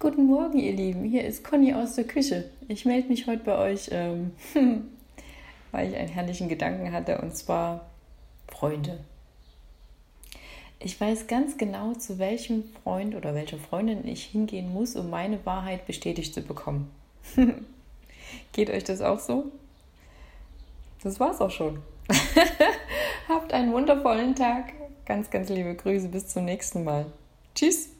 Guten Morgen, ihr Lieben. Hier ist Conny aus der Küche. Ich melde mich heute bei euch, ähm, weil ich einen herrlichen Gedanken hatte, und zwar Freunde. Ich weiß ganz genau, zu welchem Freund oder welcher Freundin ich hingehen muss, um meine Wahrheit bestätigt zu bekommen. Geht euch das auch so? Das war's auch schon. Habt einen wundervollen Tag. Ganz, ganz liebe Grüße. Bis zum nächsten Mal. Tschüss.